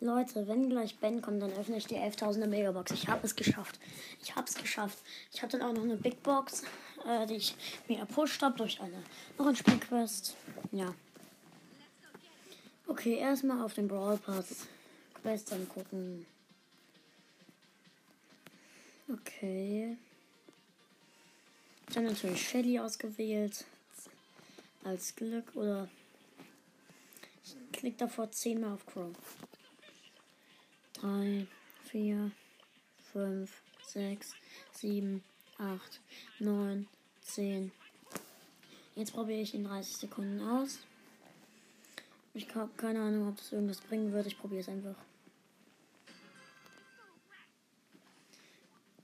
Leute, wenn gleich Ben kommt, dann öffne ich die 11.000er Megabox. Ich habe es geschafft. Ich habe es geschafft. Ich hatte dann auch noch eine Big Box, äh, die ich mir erpusht habe durch eine noch ein Spielquest. Ja. Okay, erstmal auf den Brawl Pass Quest angucken. Okay. Habe natürlich Shelly ausgewählt. Als Glück oder. Ich klicke davor zehnmal auf Chrome. 3, 4, 5, 6, 7, 8, 9, 10. Jetzt probiere ich in 30 Sekunden aus. Ich habe keine Ahnung, ob das irgendwas bringen wird. Ich probiere es einfach.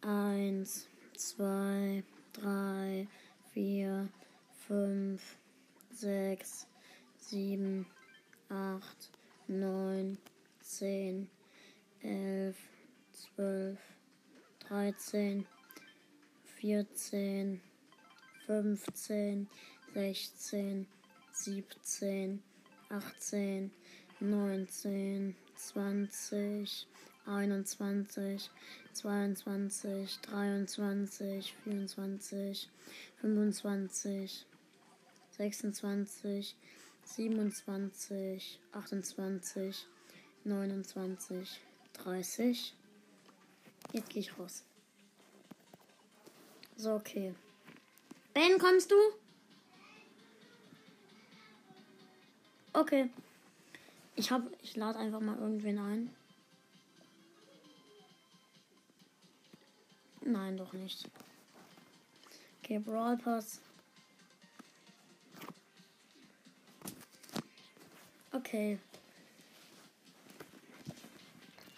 1, 2, 3, 4, 5, 6, 7, 8. 12, 13, 14, 15, 16, 17, 18, 19, 20, 21, 22, 23, 24, 25, 26, 27, 28, 29, 30. Jetzt gehe ich raus. So, okay. Ben, kommst du? Okay. Ich hab, ich lade einfach mal irgendwen ein. Nein, doch nicht. Okay, Brawl Pass. Okay.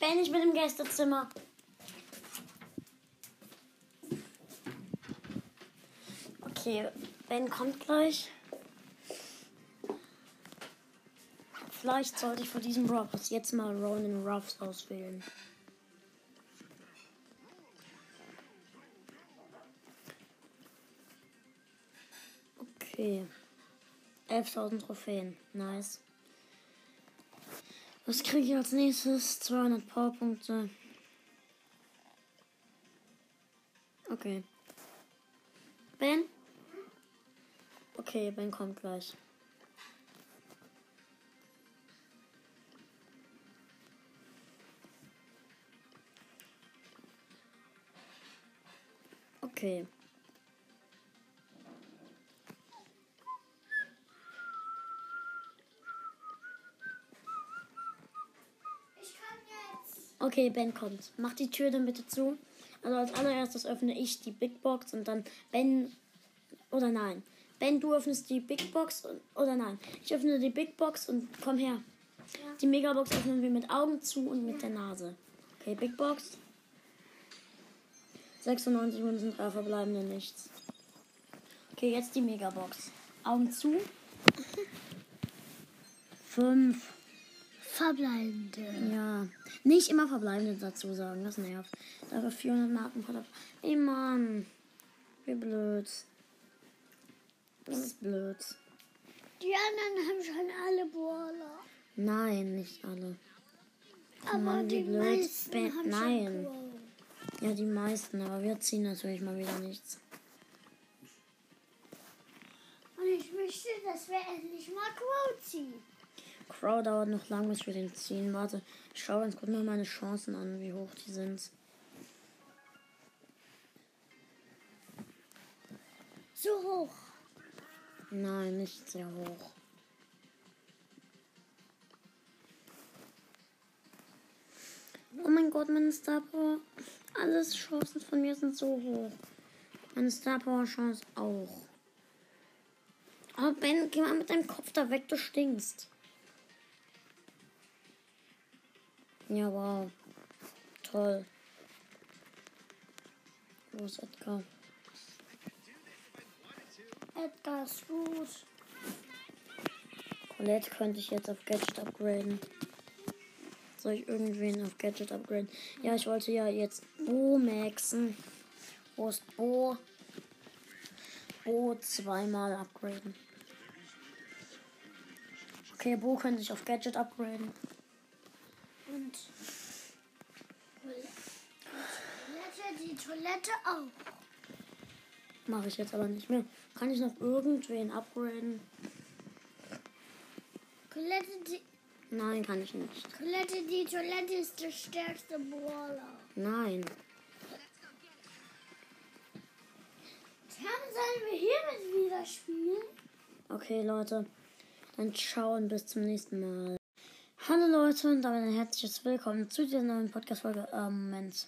Ben, ich bin im Gästezimmer. Okay, Ben kommt gleich. Vielleicht sollte ich vor diesem Brawl jetzt mal Ronan Ruffs auswählen. Okay. 11.000 Trophäen. Nice. Was kriege ich als nächstes? 200 Powerpunkte. Okay. Ben? Okay, Ben kommt gleich. Okay. Ich kann jetzt. Okay, Ben kommt. Mach die Tür dann bitte zu. Also als allererstes öffne ich die Big Box und dann Ben oder nein. Ben, du öffnest die Big Box und, oder nein. Ich öffne die Big Box und komm her. Ja. Die Megabox öffnen wir mit Augen zu und mit der Nase. Okay, Big Box. 96 Münzen, drei verbleibende nichts. Okay, jetzt die Megabox. Augen zu. Fünf. Verbleibende. Ja, nicht immer verbleibende dazu sagen, das nervt. Dafür 400 Marken Ey Mann, wie blöd. Das ist blöd. Die anderen haben schon alle Brawler. Nein, nicht alle. Aber Mann, die blöd. meisten Ba- haben nein. Ja, die meisten, aber wir ziehen natürlich mal wieder nichts. Und ich möchte, dass wir endlich mal Crow ziehen. Crow dauert noch lang, bis wir den ziehen. Warte, ich schaue ganz kurz mal meine Chancen an, wie hoch die sind. So hoch. Nein, nicht sehr hoch. Oh mein Gott, meine Star Power. Alles Chancen von mir sind so hoch. Meine Star Power Chance auch. Oh Ben, geh mal mit deinem Kopf da weg, du stinkst. Ja, wow. Toll. Wo ist Edgar? Edgar ist gut. Colette könnte ich jetzt auf Gadget upgraden. Soll ich irgendwen auf Gadget upgraden? Ja, ich wollte ja jetzt Bo maxen. Wo ist Bo? Bo zweimal upgraden. Okay, Bo könnte ich auf Gadget upgraden. Und Toilette, die Toilette auch. Mache ich jetzt aber nicht mehr. Kann ich noch irgendwen upgraden? Toilette, die, Nein, kann ich nicht. Toilette, die Toilette ist der stärkste Brawler. Nein. Dann sollen wir hiermit wieder spielen. Okay, Leute. Dann und bis zum nächsten Mal. Hallo Leute und damit ein herzliches Willkommen zu dieser neuen Podcast-Folge. Ähm, Moment.